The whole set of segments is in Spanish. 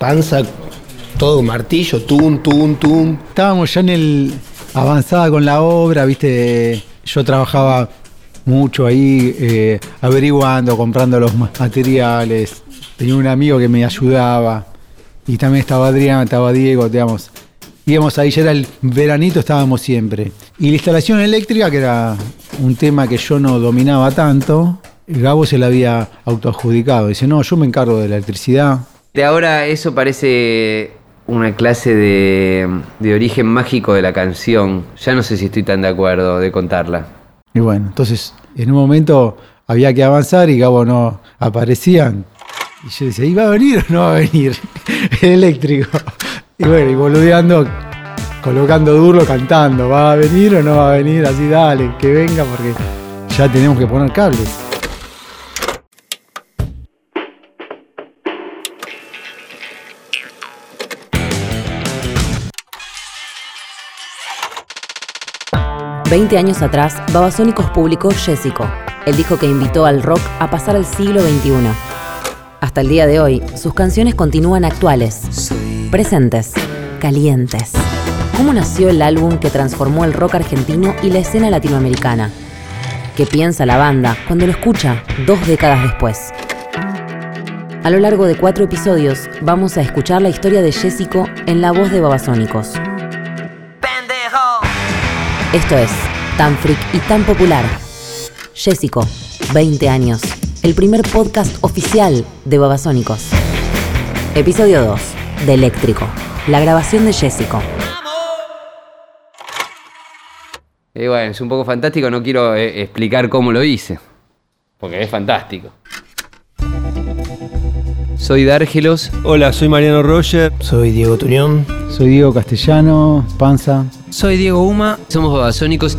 panza, todo martillo, tum, tum, tum. Estábamos ya en el avanzada con la obra, viste, yo trabajaba mucho ahí eh, averiguando, comprando los materiales. Tenía un amigo que me ayudaba. Y también estaba Adrián, estaba Diego, digamos. Íbamos ahí, ya era el veranito, estábamos siempre. Y la instalación eléctrica, que era un tema que yo no dominaba tanto, Gabo se la había autoadjudicado. Dice, no, yo me encargo de la electricidad. De ahora eso parece una clase de, de origen mágico de la canción. Ya no sé si estoy tan de acuerdo de contarla. Y bueno, entonces en un momento había que avanzar y Gabo no aparecían. Y yo decía, ¿iba a venir o no va a venir? El eléctrico. Y bueno, y boludeando, colocando duro, cantando, ¿va a venir o no va a venir? Así dale, que venga porque ya tenemos que poner cables. Veinte años atrás, Babasónicos publicó Jessico, el disco que invitó al rock a pasar al siglo XXI. Hasta el día de hoy, sus canciones continúan actuales, presentes, calientes. ¿Cómo nació el álbum que transformó el rock argentino y la escena latinoamericana? ¿Qué piensa la banda cuando lo escucha dos décadas después? A lo largo de cuatro episodios vamos a escuchar la historia de Jessico en la voz de Babasónicos. Esto es Tan Freak y Tan Popular. Jessico, 20 años. El primer podcast oficial de Babasónicos. Episodio 2. De Eléctrico. La grabación de Jessico. Y bueno, es un poco fantástico, no quiero eh, explicar cómo lo hice, porque es fantástico. Soy Dárgelos. Hola, soy Mariano Roger. Soy Diego Tuñón. Soy Diego Castellano, Panza. Soy Diego Uma. Somos babasónicos.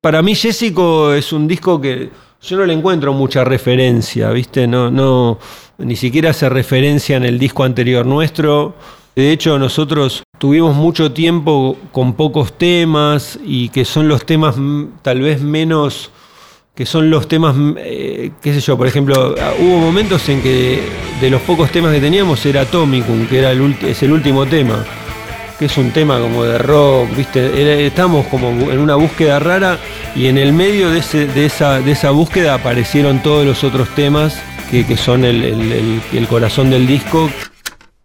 Para mí, Jessico es un disco que yo no le encuentro mucha referencia, ¿viste? No, no, ni siquiera hace referencia en el disco anterior nuestro. De hecho, nosotros tuvimos mucho tiempo con pocos temas y que son los temas tal vez menos que son los temas, eh, qué sé yo, por ejemplo, hubo momentos en que de los pocos temas que teníamos era Atomicum, que era el ulti- es el último tema, que es un tema como de rock, ¿viste? Estamos como en una búsqueda rara y en el medio de, ese- de esa, de esa búsqueda aparecieron todos los otros temas que, que son el, el- el- el corazón del disco.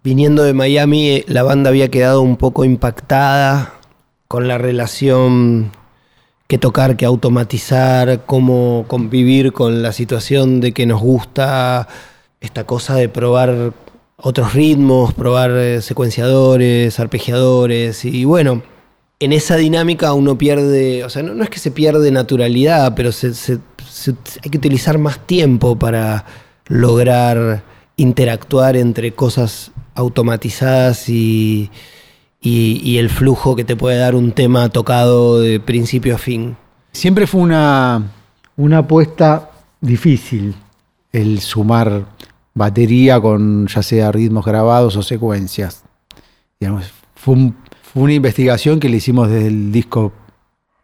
Viniendo de Miami, eh, la banda había quedado un poco impactada con la relación que tocar, que automatizar, cómo convivir con la situación de que nos gusta esta cosa de probar otros ritmos, probar eh, secuenciadores, arpegiadores y bueno, en esa dinámica uno pierde, o sea, no, no es que se pierde naturalidad, pero se- hay que utilizar más tiempo para lograr interactuar entre cosas automatizadas y, y- y el flujo que te puede dar un tema tocado de principio a fin. Siempre fue una, una apuesta difícil el sumar batería con ya sea ritmos grabados o secuencias. Digamos, fue, un- fue una investigación que le hicimos desde el disco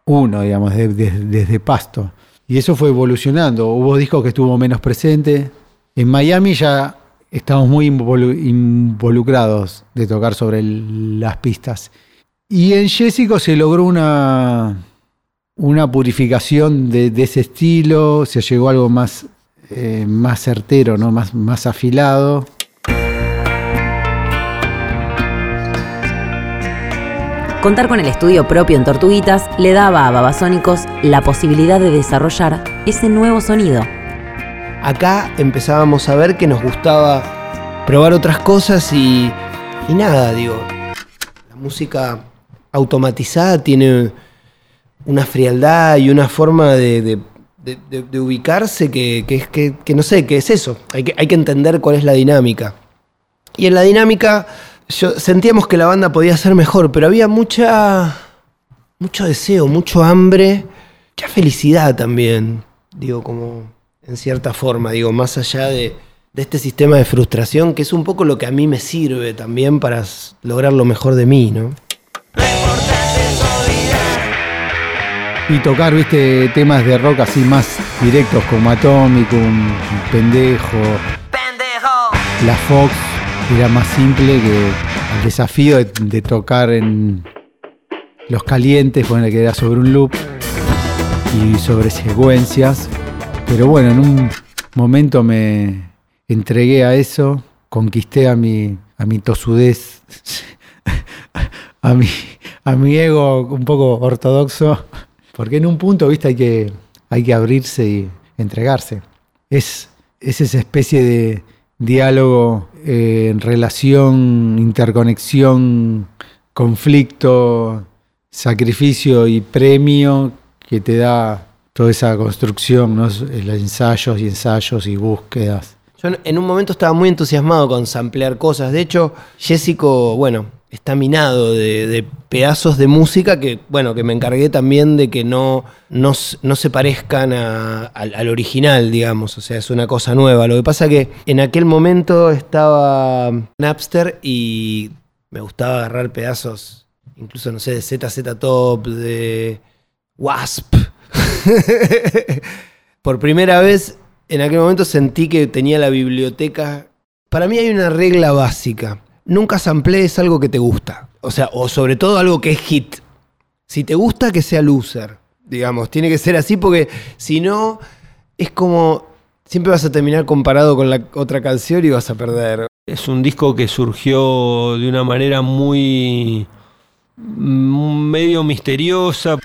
1, digamos, de- de- desde Pasto. Y eso fue evolucionando. Hubo discos que estuvo menos presente. En Miami ya estamos muy involu- involucrados de tocar sobre las pistas. Y en Jessico se logró una, una purificación de, de ese estilo, se llegó a algo más, eh, más certero, ¿no? más, más afilado. Contar con el estudio propio en Tortuguitas le daba a Babasónicos la posibilidad de desarrollar ese nuevo sonido. Acá empezábamos a ver que nos gustaba probar otras cosas y, y nada, digo, la música automatizada tiene una frialdad y una forma de, de- de- ubicarse que, que que, que no sé, que es eso. Hay que, hay que entender cuál es la dinámica. Y en la dinámica yo, sentíamos que la banda podía ser mejor, pero había mucha, mucho deseo, mucho hambre, mucha felicidad también. Digo, como en cierta forma, digo, más allá de, de este sistema de frustración, que es un poco lo que a mí me sirve también para lograr lo mejor de mí, ¿no? Y tocar, viste, temas de rock así más directos como Atomicum, Pendejo. la Fox era más simple que el desafío de, de tocar en los calientes, poner que era sobre un loop y sobre secuencias. Pero bueno, en un momento me entregué a eso, conquisté a mi, a mi tosudez, a mi, a mi ego un poco ortodoxo, porque en un punto, viste, hay que, hay que abrirse y entregarse. Es, es esa especie de diálogo, eh, relación, interconexión, conflicto, sacrificio y premio que te da toda esa construcción, los ensayos y ensayos y búsquedas. Yo en un momento estaba muy entusiasmado con samplear cosas. De hecho, Jessico, bueno, está minado de, pedazos de música que, bueno, que me encargué también de que no, no, no se parezcan al original, digamos. O sea, es una cosa nueva. Lo que pasa que en aquel momento estaba Napster y me gustaba agarrar pedazos, incluso, no sé, de ZZ Top, de Wasp. Por primera vez, en aquel momento sentí que tenía la biblioteca. Para mí hay una regla básica. Nunca samplees algo que te gusta. O sea, o sobre todo algo que es hit. Si te gusta, que sea loser. Digamos, tiene que ser así porque si no, es como. Siempre vas a terminar comparado con la otra canción y vas a perder. Es un disco que surgió de una manera muy mm, medio misteriosa.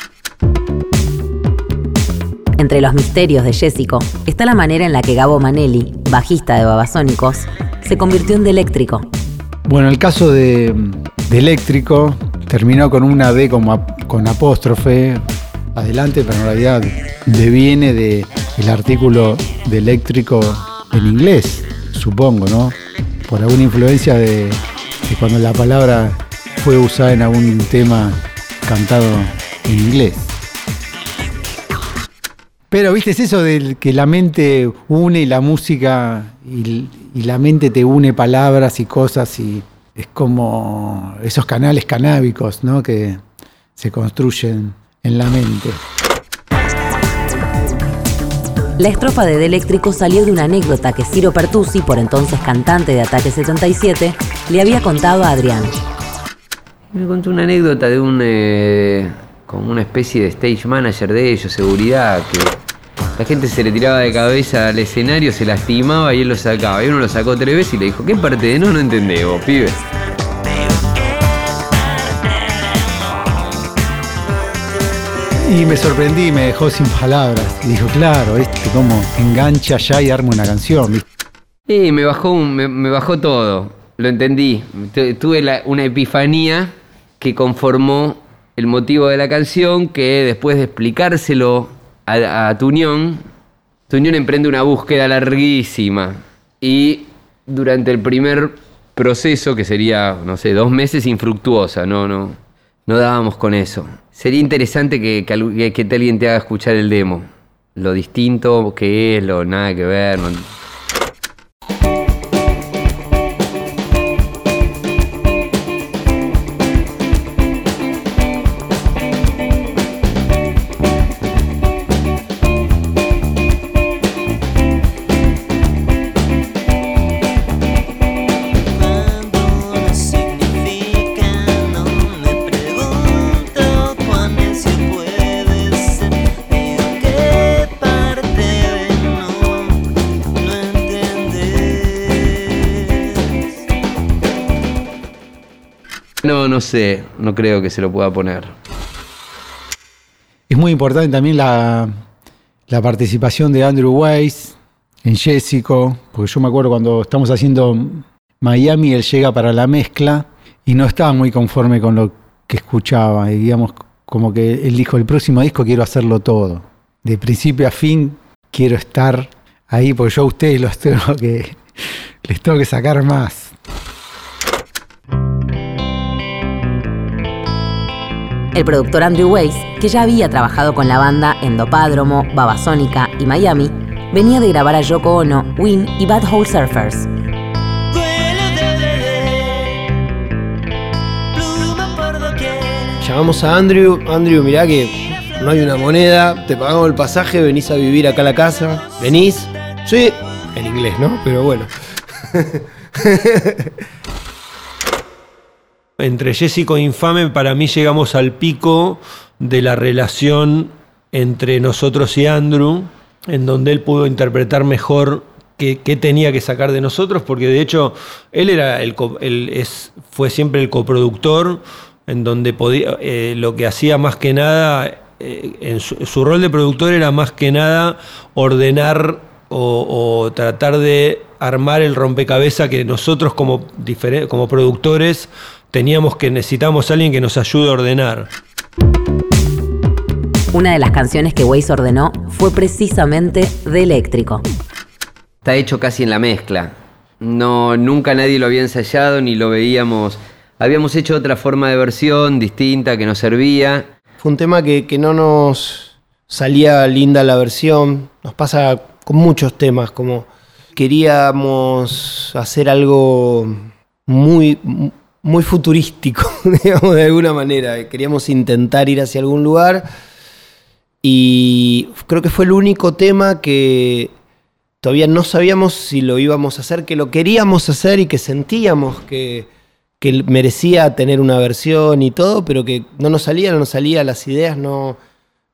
Entre los misterios de Jessico está la manera en la que Gabo Manelli, bajista de Babasónicos, se convirtió en de eléctrico. Bueno, el caso de, de eléctrico terminó con una D como con apóstrofe adelante, pero en realidad deviene de el artículo de eléctrico en inglés, supongo, ¿no? Por alguna influencia de, de cuando la palabra fue usada en algún tema cantado en inglés. Pero viste, es eso del que la mente une y la música y, y la mente te une palabras y cosas y es como esos canales canábicos, ¿no? Que se construyen en la mente. La estrofa de De Eléctrico salió de una anécdota que Ciro Pertusi, por entonces cantante de Ataque 77, le había contado a Adrián. Me contó una anécdota de un. eh, como una especie de stage manager de ellos, seguridad, que la gente se le tiraba de cabeza al escenario, se lastimaba y él lo sacaba. Y uno lo sacó tres veces y le dijo: ¿Qué parte de no? No entendés vos, pibe. Y me sorprendí, me dejó sin palabras. Y dijo, claro, este como engancha ya y arma una canción. Y me bajó, un- me, me bajó todo, lo entendí. Tu- Tuve la- una epifanía que conformó el motivo de la canción, que después de explicárselo a, a Tuñón, Tuñón emprende una búsqueda larguísima. Y durante el primer proceso, que sería, no sé, dos meses, infructuosa, no, no, no dábamos con eso. Sería interesante que, que, que- alguien te haga escuchar el demo. Lo distinto que es, lo nada que ver. no No, sé, no creo que se lo pueda poner. Es muy importante también la, participación de Andrew Weiss en Jessico, porque yo me acuerdo cuando estamos haciendo Miami, él llega para la mezcla y no estaba muy conforme con lo que escuchaba. Digamos, como que él dijo, el próximo disco quiero hacerlo todo. De principio a fin quiero estar ahí, porque yo a ustedes los tengo que, les tengo que sacar más. El productor Andrew Weiss, que ya había trabajado con la banda Endopádromo, Babasónica y Miami, venía de grabar a Yoko Ono, Win y Bad Hole Surfers. Llamamos a Andrew. Andrew, mirá que no hay una moneda. Te pagamos el pasaje, venís a vivir acá a la casa. ¿Venís? Sí. En inglés, ¿no? Pero bueno. Entre Jessico e Infame, para mí llegamos al pico de la relación entre nosotros y Andrew, en donde él pudo interpretar mejor qué, tenía que sacar de nosotros, porque de hecho él era el, él fue siempre el coproductor, en donde podía, eh, lo que hacía más que nada, eh, en su, rol de productor era más que nada ordenar o, o tratar de armar el rompecabezas que nosotros como, como productores teníamos que necesitamos a alguien que nos ayude a ordenar. Una de las canciones que Waze ordenó fue precisamente de Eléctrico. Está hecho casi en la mezcla. No, nunca nadie lo había ensayado ni lo veíamos. Habíamos hecho otra forma de versión distinta que nos servía. Fue un tema que, que no nos salía linda la versión. Nos pasa con muchos temas, como queríamos hacer algo muy, muy futurístico, digamos, de alguna manera. Queríamos intentar ir hacia algún lugar. Y creo que fue el único tema que todavía no sabíamos si lo íbamos a hacer, que lo queríamos hacer y que sentíamos que, que merecía tener una versión y todo, pero que no nos salía, no nos salía, las ideas no,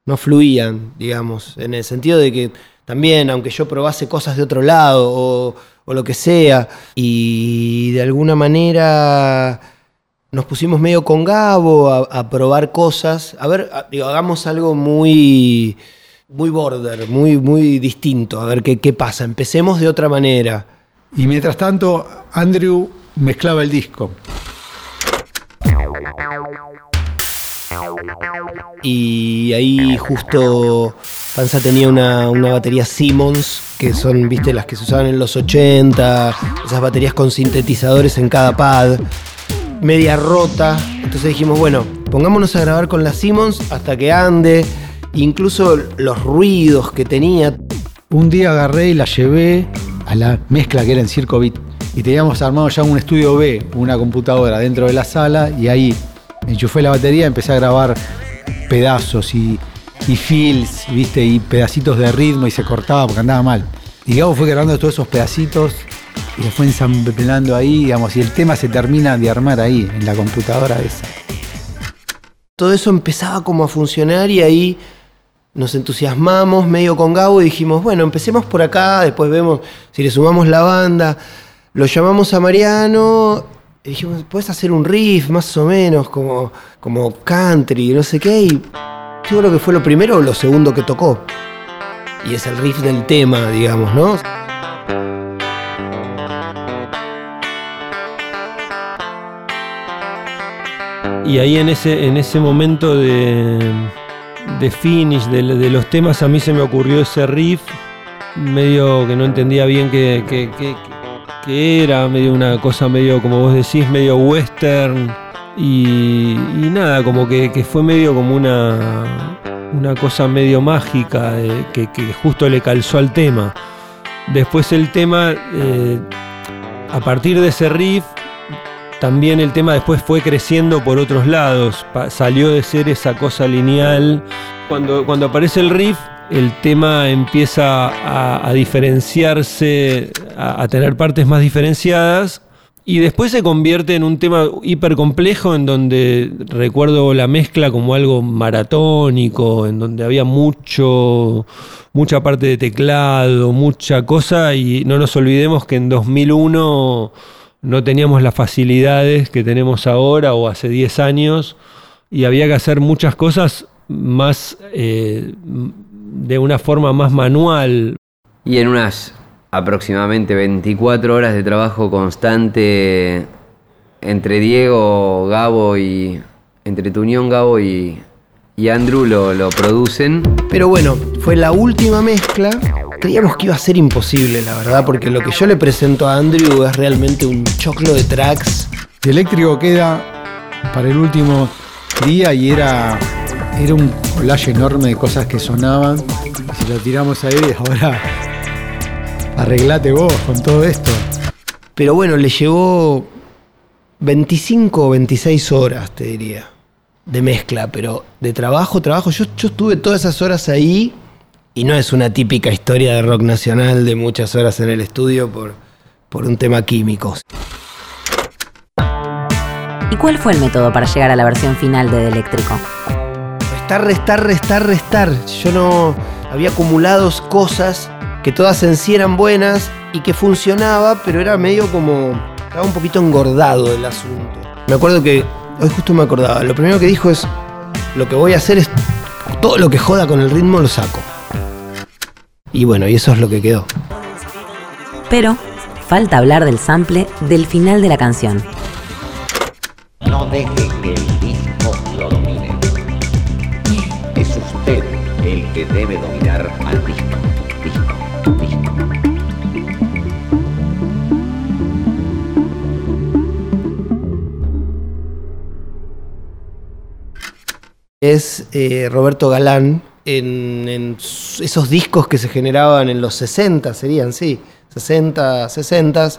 no fluían, digamos, en el sentido de que también, aunque yo probase cosas de otro lado o, o lo que sea, y de alguna manera nos pusimos medio con Gabo a, a probar cosas, a ver, a- digo, hagamos algo muy, muy border, muy, muy distinto, a ver qué, qué pasa, empecemos de otra manera. Y mientras tanto, Andrew mezclaba el disco. Y ahí justo Panza tenía una, una batería Simmons, que son, viste, las que se usaban en los 80, esas baterías con sintetizadores en cada pad, media rota. Entonces dijimos, bueno, pongámonos a grabar con la Simmons hasta que ande. Incluso los ruidos que tenía. Un día agarré y la llevé a la mezcla que era en Circo. Y teníamos armado ya un estudio B, una computadora dentro de la sala, y ahí enchufé la batería, empecé a grabar pedazos y, y fills, ¿viste? Y pedacitos de ritmo y se cortaba porque andaba mal. Y Gabo fue grabando todos esos pedacitos y lo fue ensamblando ahí, digamos, y el tema se termina de armar ahí, en la computadora esa. todo eso empezaba como a funcionar y ahí nos entusiasmamos medio con Gabo y dijimos, bueno, empecemos por acá, después vemos si le sumamos la banda. Lo llamamos a Mariano y dijimos, ¿puedes hacer un riff más o menos como, como country, no sé qué? Y yo creo que fue lo primero o lo segundo que tocó. Y es el riff del tema, digamos, ¿no? Y ahí en ese, en ese momento de, de finish de, los temas a mí se me ocurrió ese riff, medio que no entendía bien qué- qué era, medio una cosa medio, como vos decís, medio western. Y, nada, como que, fue medio como una, una cosa medio mágica eh, que, que justo le calzó al tema. Después el tema, eh, a partir de ese riff, también el tema después fue creciendo por otros lados, salió de ser esa cosa lineal. Cuando, cuando aparece el riff, el tema empieza a, diferenciarse, a tener partes más diferenciadas. Y después se convierte en un tema hiper complejo en donde recuerdo la mezcla como algo maratónico, en donde había mucho, mucha parte de teclado, mucha cosa y no nos olvidemos que en 2001 no teníamos las facilidades que tenemos ahora o hace 10 años y había que hacer muchas cosas más eh, de una forma más manual. Y en unas aproximadamente 24 horas de trabajo constante entre Diego, Gabo y. entre tu unión, Gabo y, y Andrew lo, lo producen. Pero bueno, fue la última mezcla. Creíamos que iba a ser imposible, la verdad, porque lo que yo le presento a Andrew es realmente un choclo de tracks. Y eléctrico queda para el último día y era, era un collage enorme de cosas que sonaban. Si lo tiramos a él, ahora arreglate vos con todo esto. Pero bueno, le llevó 25 o 26 horas, te diría, de mezcla, pero de trabajo, trabajo. Yo, yo estuve todas esas horas ahí y no es una típica historia de rock nacional de muchas horas en el estudio por, por un tema químico. ¿Y cuál fue el método para llegar a la versión final de De Eléctrico? Restar, restar, restar, restar. Yo no había acumulados cosas que todas en sí eran buenas y que funcionaba, pero era medio como. Estaba un poquito engordado el asunto. Me acuerdo que. Hoy justo me acordaba. Lo primero que dijo es. Lo que voy a hacer es. Todo lo que joda con el ritmo lo saco. Y bueno, y eso es lo que quedó. Pero falta hablar del sample del final de la canción. No deje que el disco lo domine. Es usted el que debe dominar al disco. Disco, disco. Es eh, Roberto Galán en, esos discos que se generaban en los 60, serían, sí, 60, 60,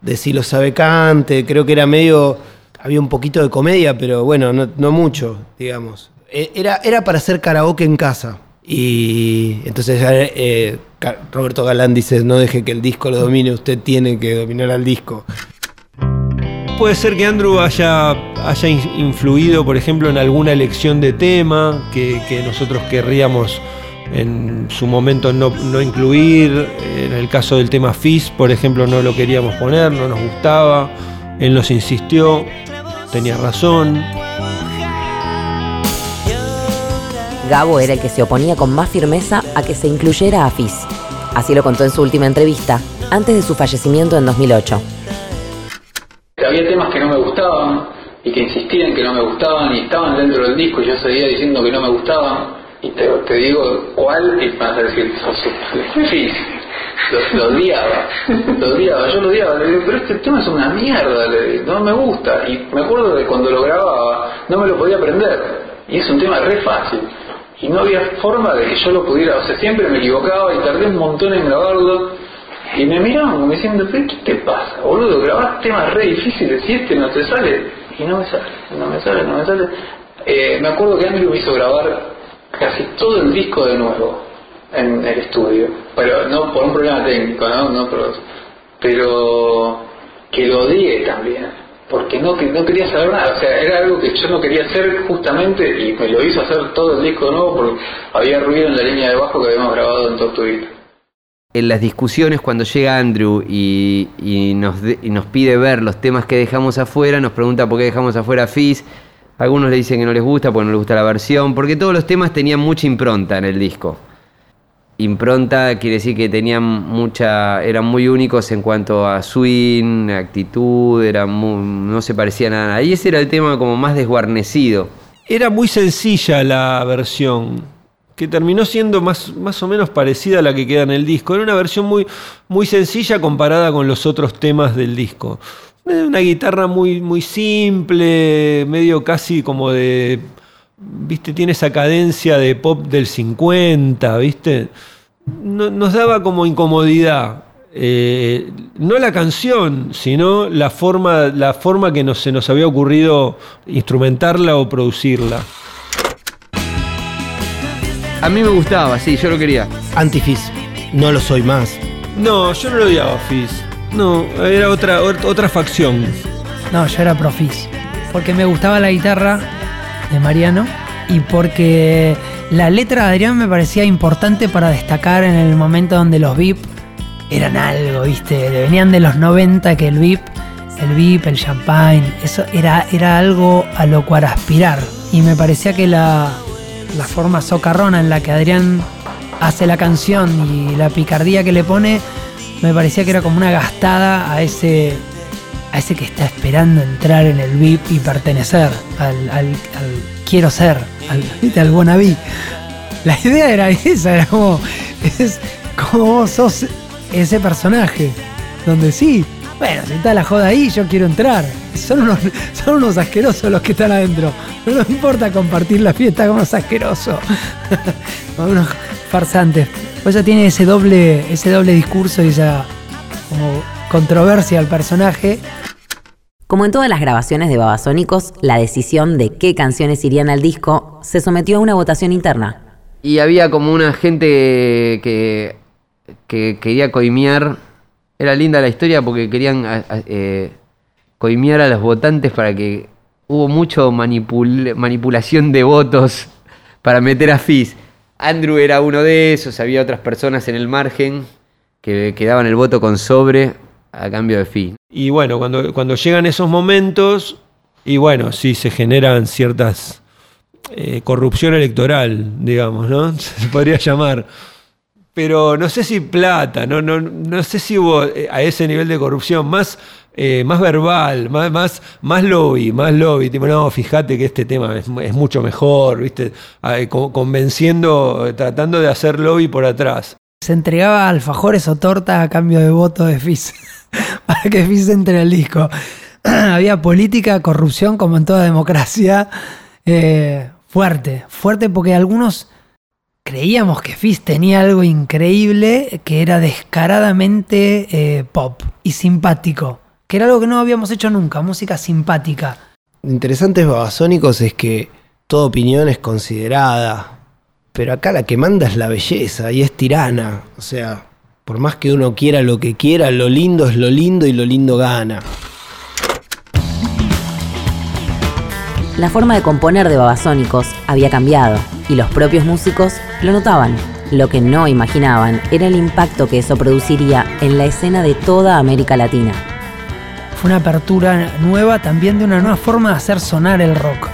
de Si lo sabe Cante, creo que era medio, había un poquito de comedia, pero bueno, no, no mucho, digamos. E- Era, era para hacer karaoke en casa. Y entonces eh, Ca- Roberto Galán dice, no deje que el disco lo domine, usted tiene que dominar al disco. Puede ser que Andrew haya, haya in- influido, por ejemplo, en alguna elección de tema que, que nosotros querríamos en su momento no, no incluir. En el caso del tema Fizz, por ejemplo, no lo queríamos poner, no nos gustaba. Él nos insistió, tenía razón. Gabo era el que se oponía con más firmeza a que se incluyera a Fizz. Así lo contó en su última entrevista, antes de su fallecimiento en 2008. Había temas que no me gustaban y que insistían que no me gustaban y estaban dentro del disco y yo seguía diciendo que no me gustaban. Y te, digo cuál y vas a decir, lo, lo odiaba, lo odiaba, yo lo odiaba, le digo, pero este tema es una mierda, le digo, no me gusta y me acuerdo de cuando lo grababa no me lo podía aprender. Y es un tema re fácil y no había forma de que yo lo pudiera, o sea, siempre me equivocaba y tardé un montón en grabarlo y me miraban como diciendo, "¿Pero ¿qué te pasa, boludo? Grabás temas re difíciles y este no te sale. Y no me sale, no me sale, no me sale. Eh, me acuerdo que Andrew me hizo grabar casi todo el disco de nuevo en el estudio. Pero no por un problema técnico, ¿no? no pero, pero que lo odié también. Porque no, no quería saber nada. O sea, era algo que yo no quería hacer justamente y me lo hizo hacer todo el disco nuevo porque había ruido en la línea de bajo que habíamos grabado en Tortuguita. En las discusiones, cuando llega Andrew y, nos, y nos pide ver los temas que dejamos afuera, nos pregunta por qué dejamos afuera Fizz. Algunos le dicen que no les gusta porque no les gusta la versión, porque todos los temas tenían mucha impronta en el disco. Impronta quiere decir que tenían mucha, eran muy únicos en cuanto a swing, actitud, eran no se parecían a nada. Y ese era el tema como más desguarnecido. Era muy sencilla la versión, que terminó siendo más, más o menos parecida a la que queda en el disco. Era una versión muy, muy sencilla comparada con los otros temas del disco. Una guitarra muy, muy simple, medio casi como de. ¿Viste? Tiene esa cadencia de pop del 50, ¿viste? No- nos daba como incomodidad. Eh, no la canción, sino la forma, la forma que nos- se nos había ocurrido instrumentarla o producirla. A mí me gustaba, sí, yo lo quería. Antifizz, no lo soy más. No, yo no lo odiaba a Fizz. No, era otra, ot- otra facción. No, yo era profis. Porque me gustaba la guitarra de Mariano y porque la letra de Adrián me parecía importante para destacar en el momento donde los VIP eran algo, ¿viste? Venían de los 90 que el VIP, el VIP, el champagne, eso era, era algo a lo cual aspirar. Y me parecía que la, la forma socarrona en la que Adrián hace la canción y la picardía que le pone, me parecía que era como una gastada a ese a ese que está esperando entrar en el VIP y pertenecer al, quiero ser, al, al wannabe. La idea era esa, era como, es como vos sos ese personaje, donde sí, bueno, si está la joda ahí, yo quiero entrar. Son unos, son unos asquerosos los que están adentro. No importa compartir la fiesta con unos asquerosos. con unos farsantes. Pues ella tiene ese doble, ese doble discurso y esa como controversia al personaje Como en todas las grabaciones de Babasónicos, la decisión de qué canciones irían al disco se sometió a una votación interna. Y había como una gente que, que quería coimear Era linda la historia porque querían eh, coimear a los votantes para que hubo mucho manipul- manipulación de votos para meter a Fizz. Andrew era uno de esos, había otras personas en el margen que, que daban el voto con sobre a cambio de Fizz. Y bueno, cuando, cuando llegan esos momentos, y bueno, sí se generan ciertas eh, corrupción electoral, digamos, ¿no? Se podría llamar. Pero no sé si plata, no, no, no sé si hubo eh, a ese nivel de corrupción, más, eh, más verbal, más, más, más lobby, más lobby. Tipo, no, fíjate que este tema es, mucho mejor, ¿viste? Ah, eh, co- convenciendo, tratando de hacer lobby por atrás. Se entregaba alfajores o torta a cambio de voto de Fizz. para que Fizz entre al disco. Había política, corrupción, como en toda democracia. eh, fuerte, fuerte porque algunos creíamos que Fizz tenía algo increíble que era descaradamente eh, pop y simpático. Que era algo que no habíamos hecho nunca, música simpática. Lo interesante de Babasónicos es que toda opinión es considerada, pero acá la que manda es la belleza y es tirana. O sea, por más que uno quiera lo que quiera, lo lindo es lo lindo y lo lindo gana. La forma de componer de Babasónicos había cambiado y los propios músicos lo notaban. Lo que no imaginaban era el impacto que eso produciría en la escena de toda América Latina. Fue una apertura nueva también de una nueva forma de hacer sonar el rock.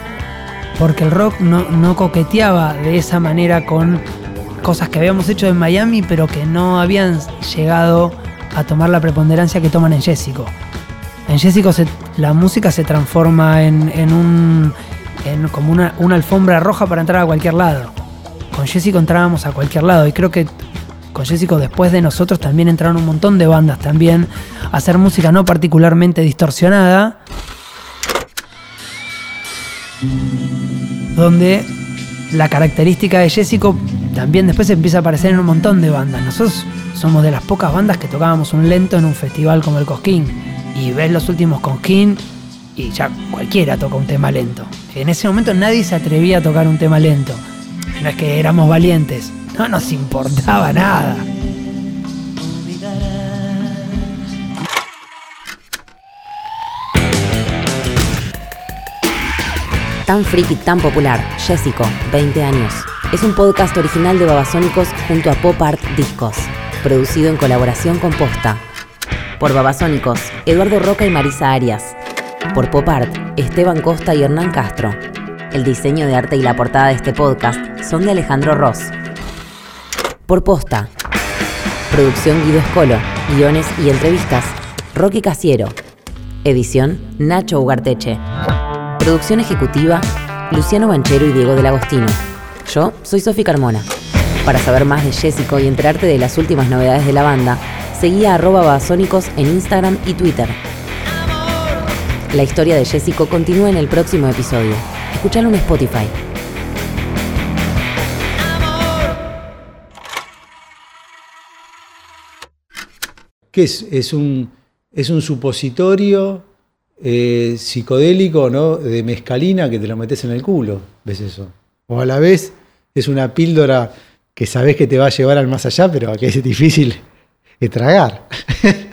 Porque el rock no, no coqueteaba de esa manera con cosas que habíamos hecho en Miami, pero que no habían llegado a tomar la preponderancia que toman en Jessico. En Jessico la música se transforma en, en un como una, una alfombra roja para entrar a cualquier lado. Con Jessico entrábamos a cualquier lado y creo que con Jessico después de nosotros también entraron un montón de bandas también a hacer música no particularmente distorsionada, donde la característica de Jessico también después empieza a aparecer en un montón de bandas. Nosotros somos de las pocas bandas que tocábamos un lento en un festival como el Cosquín. Y ves los últimos Cosquín y ya cualquiera toca un tema lento. En ese momento nadie se atrevía a tocar un tema lento. No es que éramos valientes, no nos importaba nada. Tan friki, tan popular, Jessico, 20 años. Es un podcast original de Babasónicos junto a Pop Art Discos, producido en colaboración con Posta. Por Babasónicos, Eduardo Roca y Marisa Arias. Por Pop Art, Esteban Costa y Hernán Castro. El diseño de arte y la portada de este podcast son de Alejandro Ross. Por Posta. Producción Guido Escolo. Guiones y entrevistas. Roque Casiero. Edición Nacho Ugarteche. Producción ejecutiva, Luciano Banchero y Diego del Agostino. Yo soy Sofi Carmona. Para saber más de Jessico y enterarte de las últimas novedades de la banda, seguí a arroba babasónicos en Instagram y Twitter. La historia de Jessico continúa en el próximo episodio. Escuchalo en Spotify. ¿Qué es? Es un, es un supositorio eh, psicodélico, ¿no? De mezcalina que te lo metes en el culo. ¿Ves eso? O a la vez es una píldora que sabes que te va a llevar al más allá, pero que es difícil de tragar.